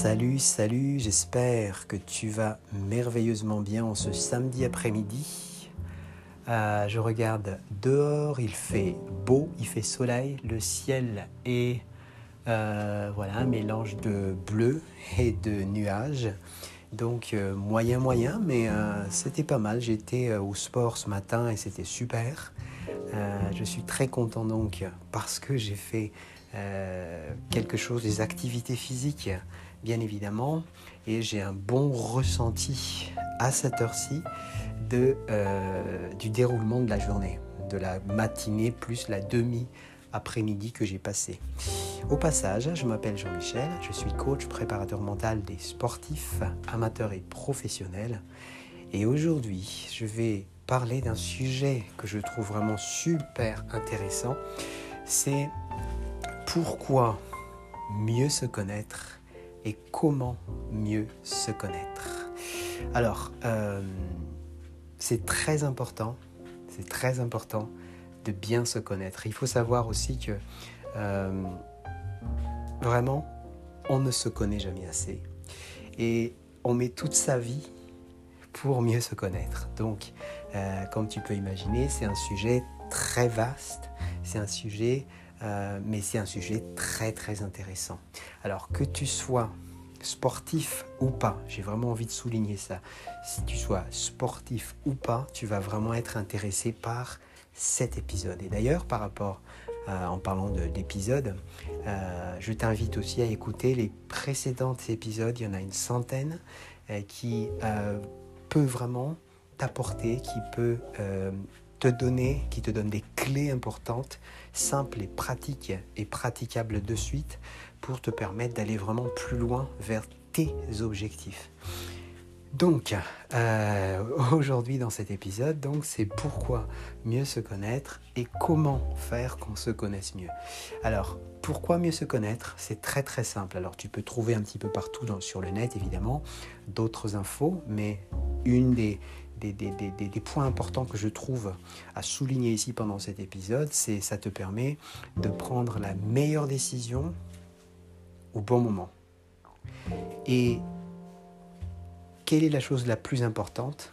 Salut, salut, j'espère que tu vas merveilleusement bien en ce samedi après-midi. Euh, je regarde dehors, il fait beau, il fait soleil, le ciel est euh, un mélange de bleu et de nuages. Donc euh, moyen moyen, mais c'était pas mal. J'étais au sport ce matin et c'était super. je suis très content donc parce que j'ai fait quelque chose, des activités physiques bien évidemment, et j'ai un bon ressenti à cette heure-ci euh, du déroulement de la journée, de la matinée plus la demi-après-midi que j'ai passé. Au passage, je m'appelle Jean-Michel, je suis coach préparateur mental des sportifs, amateurs et professionnels, et aujourd'hui, je vais parler d'un sujet que je trouve vraiment super intéressant, c'est pourquoi mieux se connaître comment mieux se connaître. Alors, euh, c'est très important, c'est très important de bien se connaître. Il faut savoir aussi que euh, vraiment, on ne se connaît jamais assez. Et on met toute sa vie pour mieux se connaître. Donc, euh, comme tu peux imaginer, c'est un sujet très vaste, c'est un sujet euh, mais c'est un sujet très très intéressant. Alors que tu sois sportif ou pas, j'ai vraiment envie de souligner ça, si tu sois sportif ou pas, tu vas vraiment être intéressé par cet épisode. Et d'ailleurs, par rapport, euh, en parlant de l'épisode, euh, je t'invite aussi à écouter les précédents épisodes, il y en a une centaine, qui peut vraiment t'apporter, qui peut te donner, qui te donne des clés importantes, simples et pratiques et praticables de suite pour te permettre d'aller vraiment plus loin vers tes objectifs. Donc, euh, aujourd'hui dans cet épisode, donc c'est pourquoi mieux se connaître et comment faire qu'on se connaisse mieux. Alors, pourquoi mieux se connaître? C'est très très simple. Alors, tu peux trouver un petit peu partout sur le net, évidemment, d'autres infos, mais une des, des, points importants que je trouve à souligner ici pendant cet épisode, c'est ça te permet de prendre la meilleure décision au bon moment. Et quelle est la chose la plus importante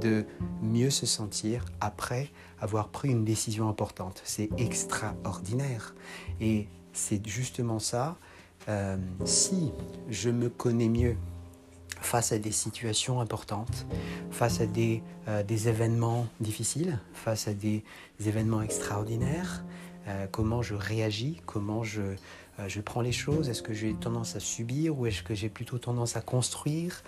de mieux se sentir après avoir pris une décision importante? C'est extraordinaire. Et c'est justement ça. Euh, si je me connais mieux, face à des situations importantes, face à des, euh, événements difficiles, face à des, événements extraordinaires, euh, comment je réagis, comment je, euh, je prends les choses, est-ce que j'ai tendance à subir ou est-ce que j'ai plutôt tendance à construire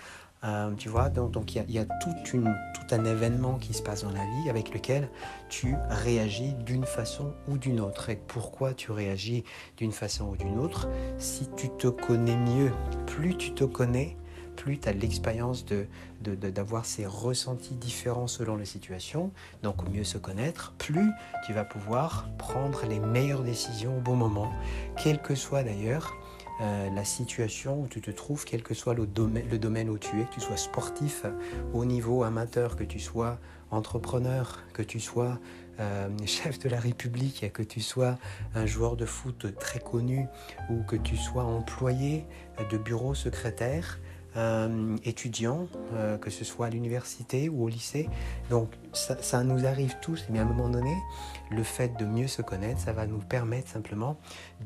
tu vois, donc il y a, toute une, tout un événement qui se passe dans la vie avec lequel tu réagis d'une façon ou d'une autre. Et pourquoi tu réagis d'une façon ou d'une autre? Si tu te connais mieux, plus tu te connais, plus tu as l'expérience d'avoir de, ces ressentis différents selon les situations, donc mieux se connaître, plus tu vas pouvoir prendre les meilleures décisions au bon moment, quel que soit d'ailleurs euh, la situation où tu te trouves, quel que soit le domaine, le où tu es, que tu sois sportif, au niveau amateur, que tu sois entrepreneur, que tu sois euh, chef de la République, que tu sois un joueur de foot très connu ou que tu sois employé de bureau secrétaire, euh, étudiants, euh, que ce soit à l'université ou au lycée. Donc ça, nous arrive tous, mais à un moment donné, le fait de mieux se connaître, ça va nous permettre simplement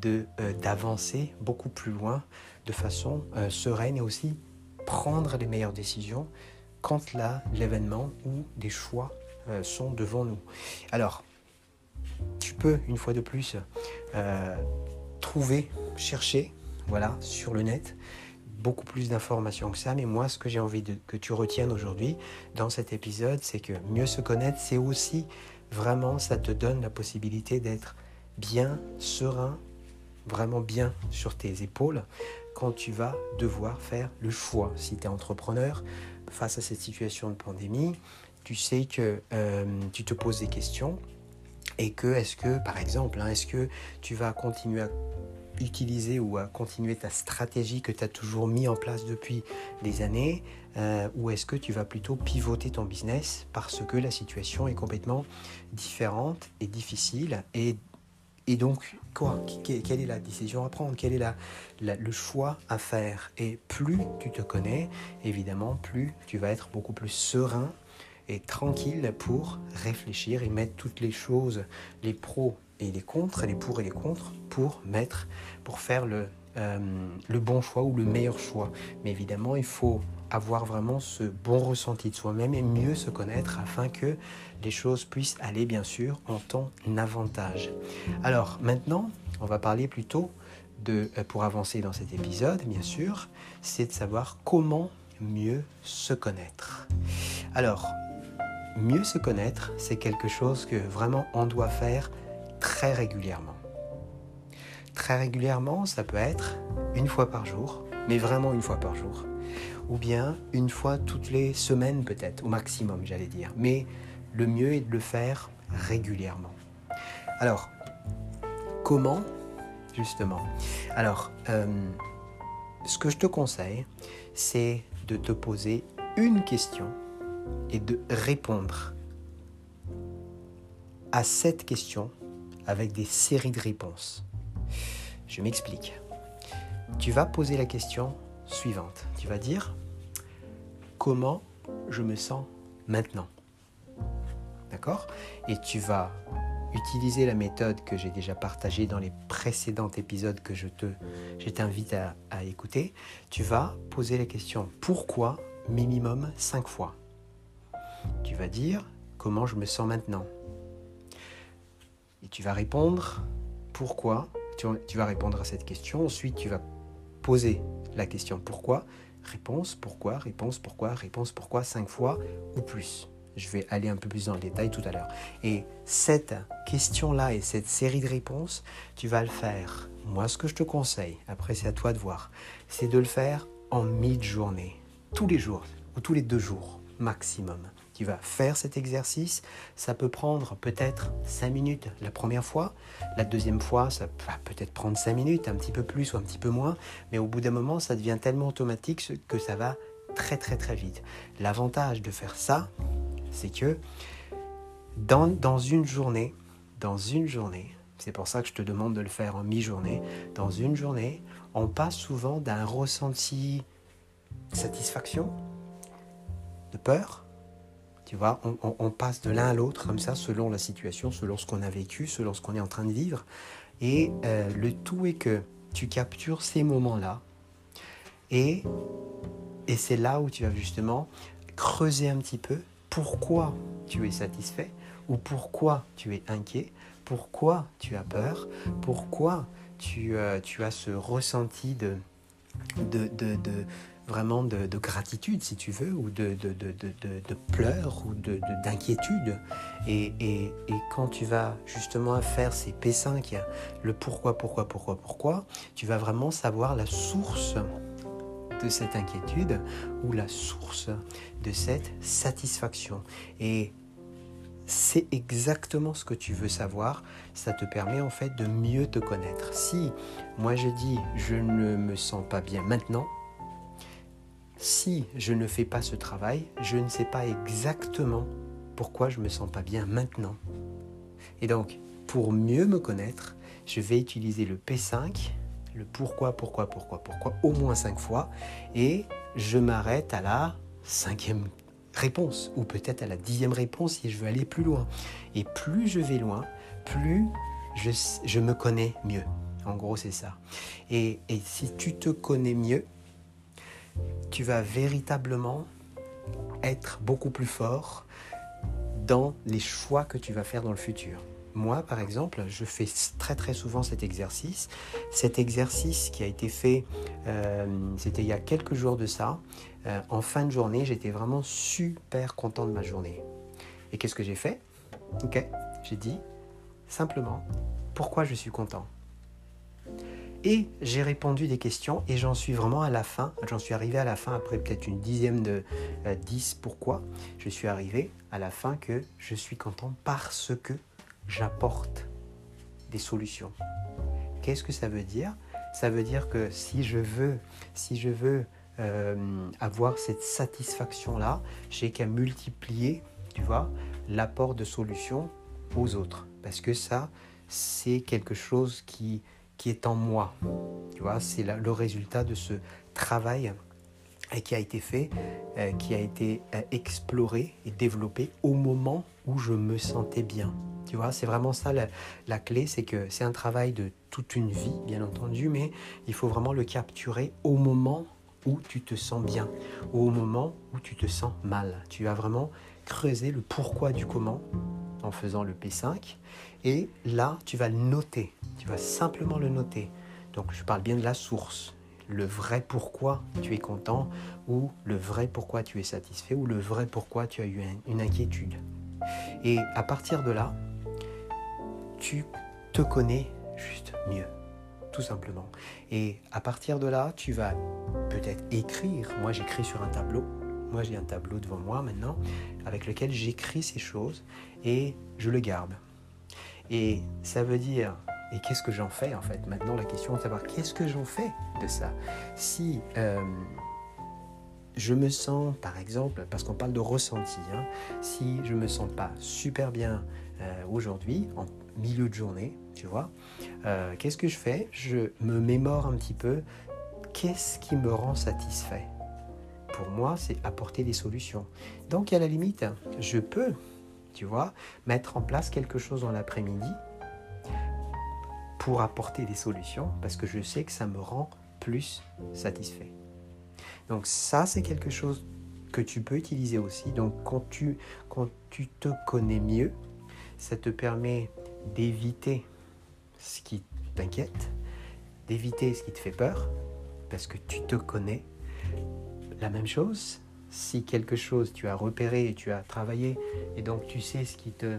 euh, d'avancer beaucoup plus loin de façon sereine et aussi prendre les meilleures décisions quand là, l'événement ou des choix sont devant nous. Alors, tu peux, une fois de plus, trouver, chercher, voilà, sur le net, beaucoup plus d'informations que ça, mais moi, ce que j'ai envie de, que tu retiennes aujourd'hui dans cet épisode, c'est que mieux se connaître, c'est aussi vraiment, ça te donne la possibilité d'être bien serein, vraiment bien sur tes épaules quand tu vas devoir faire le choix. Si tu es entrepreneur, face à cette situation de pandémie, tu sais que euh, tu te poses des questions et que est-ce que, par exemple, hein, est-ce que tu vas continuer à utiliser ou à continuer ta stratégie que tu as toujours mis en place depuis des années euh, ou est-ce que tu vas plutôt pivoter ton business parce que la situation est complètement différente et difficile et et donc, quoi Quelle est la décision à prendre? Quel est la, le choix à faire? Et plus tu te connais, évidemment, plus tu vas être beaucoup plus serein et tranquille pour réfléchir et mettre toutes les choses, les pros et les contre, les pour et les contre, pour mettre, pour faire le, euh, le bon choix ou le meilleur choix. Mais évidemment, il faut avoir vraiment ce bon ressenti de soi-même et mieux se connaître afin que les choses puissent aller bien sûr en ton avantage. Alors maintenant, on va parler plutôt de, euh, pour avancer dans cet épisode, bien sûr, c'est de savoir comment mieux se connaître. Alors, mieux se connaître, c'est quelque chose que vraiment on doit faire très régulièrement. Très régulièrement, ça peut être une fois par jour, mais vraiment une fois par jour. Ou bien une fois toutes les semaines peut-être, au maximum j'allais dire. Mais le mieux est de le faire régulièrement. Alors, comment justement? Alors, euh, ce que je te conseille, c'est de te poser une question et de répondre à cette question avec des séries de réponses. Je m'explique. Tu vas poser la question suivante. Tu vas dire comment je me sens maintenant? D'accord? Et tu vas utiliser la méthode que j'ai déjà partagée dans les précédents épisodes que je, te, t'invite à, à écouter. Tu vas poser la question pourquoi minimum 5 fois? Tu vas dire comment je me sens maintenant? Tu vas répondre pourquoi. Tu, tu vas répondre à cette question. Ensuite, tu vas poser la question pourquoi. Réponse, pourquoi, réponse, pourquoi, réponse, pourquoi, cinq fois ou plus. Je vais aller un peu plus dans le détail tout à l'heure. Et cette question-là et cette série de réponses, tu vas le faire. Moi, ce que je te conseille, après c'est à toi de voir, c'est de le faire en mi-journée, tous les jours ou tous les deux jours maximum. Tu vas faire cet exercice, ça peut prendre peut-être 5 minutes la première fois, la deuxième fois ça va peut-être prendre 5 minutes, un petit peu plus ou un petit peu moins, mais au bout d'un moment ça devient tellement automatique que ça va très très très vite. L'avantage de faire ça, c'est que dans, dans une journée, dans une journée, c'est pour ça que je te demande de le faire en mi-journée, dans une journée, on passe souvent d'un ressenti satisfaction, de peur, tu vois, on, passe de l'un à l'autre comme ça, selon la situation, selon ce qu'on a vécu, selon ce qu'on est en train de vivre. Et euh, le tout est que tu captures ces moments-là. Et, et c'est là où tu vas justement creuser un petit peu pourquoi tu es satisfait ou pourquoi tu es inquiet, pourquoi tu as peur, pourquoi tu, euh, tu as ce ressenti de, de, de, vraiment de, gratitude, si tu veux, ou de, de pleurs, ou d'inquiétude. Et, et, quand tu vas justement faire ces P5, le pourquoi, pourquoi, pourquoi, pourquoi, tu vas vraiment savoir la source de cette inquiétude ou la source de cette satisfaction. Et c'est exactement ce que tu veux savoir. Ça te permet en fait de mieux te connaître. Si moi je dis je ne me sens pas bien maintenant, si je ne fais pas ce travail, je ne sais pas exactement pourquoi je me sens pas bien maintenant. Et donc, pour mieux me connaître, je vais utiliser le P5, le pourquoi, pourquoi, pourquoi, pourquoi, au moins cinq fois, et je m'arrête à la cinquième réponse, ou peut-être à la dixième réponse si je veux aller plus loin. Et plus je vais loin, plus je, me connais mieux. En gros, c'est ça. et si tu te connais mieux, tu vas véritablement être beaucoup plus fort dans les choix que tu vas faire dans le futur. Moi, par exemple, je fais très très souvent cet exercice. Cet exercice qui a été fait, euh, c'était il y a quelques jours de ça. Euh, en fin de journée, j'étais vraiment super content de ma journée. Et qu'est-ce que j'ai fait? Ok, j'ai dit simplement pourquoi je suis content? Et j'ai répondu des questions et j'en suis vraiment à la fin. J'en suis arrivé à la fin après peut-être une dixième de euh, dix. Pourquoi? Je suis arrivé à la fin que je suis content parce que j'apporte des solutions. Qu'est-ce que ça veut dire? Ça veut dire que si je veux, si je veux euh, avoir cette satisfaction-là, j'ai qu'à multiplier, tu vois, l'apport de solutions aux autres. Parce que ça, c'est quelque chose qui, qui est en moi. Tu vois, c'est le résultat de ce travail euh, qui a été fait, euh, qui a été euh, exploré et développé au moment où je me sentais bien. Tu vois, c'est vraiment ça la, clé, c'est que c'est un travail de toute une vie, bien entendu, mais il faut vraiment le capturer au moment où tu te sens bien, au moment où tu te sens mal. Tu vas vraiment creuser le pourquoi du comment en faisant le P5 et là tu vas le noter, tu vas simplement le noter. Donc je parle bien de la source, le vrai pourquoi tu es content ou le vrai pourquoi tu es satisfait ou le vrai pourquoi tu as eu une inquiétude. Et à partir de là, tu te connais juste mieux, tout simplement. Et à partir de là, tu vas peut-être écrire. Moi, j'écris sur un tableau. Moi, j'ai un tableau devant moi maintenant avec lequel j'écris ces choses et je le garde. Et ça veut dire, et qu'est-ce que j'en fais en fait? Maintenant, la question est de savoir qu'est-ce que j'en fais de ça? Si euh, je me sens, par exemple, parce qu'on parle de ressenti, hein, si je me sens pas super bien euh, aujourd'hui, en milieu de journée, tu vois, euh, qu'est-ce que je fais? Je me mémore un petit peu qu'est-ce qui me rend satisfait? Pour moi, c'est apporter des solutions. Donc, à la limite, je peux, tu vois, mettre en place quelque chose dans l'après-midi pour apporter des solutions parce que je sais que ça me rend plus satisfait. Donc ça, c'est quelque chose que tu peux utiliser aussi. Donc quand tu, quand tu te connais mieux, ça te permet d'éviter ce qui t'inquiète, d'éviter ce qui te fait peur, parce que tu te connais. La même chose, si quelque chose tu as repéré et tu as travaillé, et donc tu sais ce qui te,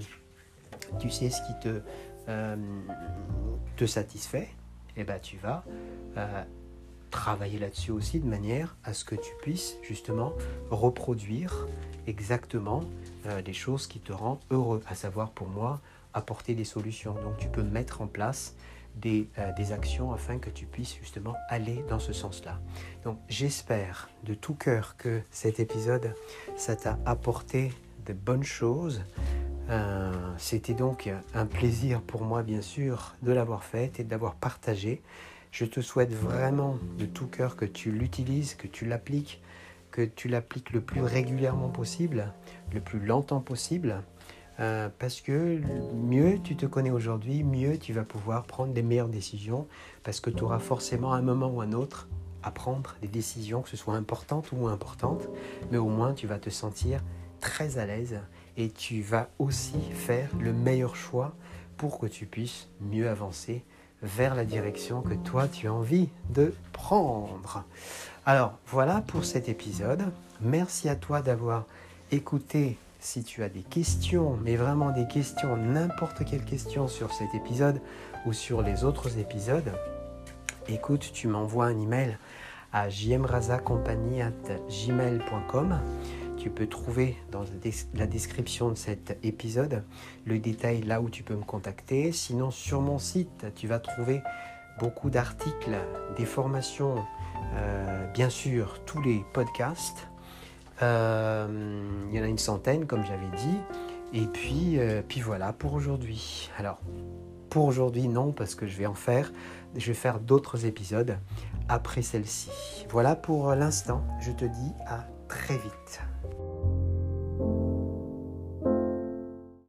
tu ce qui te, euh, satisfait, eh ben tu vas euh, travailler là-dessus aussi de manière à ce que tu puisses justement reproduire exactement euh, les choses qui te rendent heureux, à savoir pour moi apporter des solutions. Donc tu peux mettre en place des, euh, des actions afin que tu puisses justement aller dans ce sens-là. Donc j'espère de tout cœur que cet épisode, ça t'a apporté de bonnes choses. Euh, c'était donc un plaisir pour moi, bien sûr, de l'avoir fait et d'avoir partagé. Je te souhaite vraiment de tout cœur que tu l'utilises, que tu l'appliques, que tu l'appliques le plus régulièrement possible, le plus longtemps possible, euh, parce que mieux tu te connais aujourd'hui, mieux tu vas pouvoir prendre des meilleures décisions, parce que tu auras forcément un moment ou un autre à prendre des décisions, que ce soit importantes ou moins importantes, mais au moins tu vas te sentir très à l'aise et tu vas aussi faire le meilleur choix pour que tu puisses mieux avancer vers la direction que toi tu as envie de prendre. Alors voilà pour cet épisode. Merci à toi d'avoir écouté. Si tu as des questions, mais vraiment des questions, n'importe quelle question sur cet épisode ou sur les autres épisodes, écoute, tu m'envoies un email à jmrazacompagnie.gmail.com tu peux trouver dans la description de cet épisode le détail là où tu peux me contacter. Sinon, sur mon site, tu vas trouver beaucoup d'articles, des formations, euh, bien sûr, tous les podcasts. Euh, il y en a une centaine, comme j'avais dit. Et puis, euh, puis voilà pour aujourd'hui. Alors, pour aujourd'hui, non, parce que je vais en faire. Je vais faire d'autres épisodes après celle-ci. Voilà pour l'instant. Je te dis à très vite.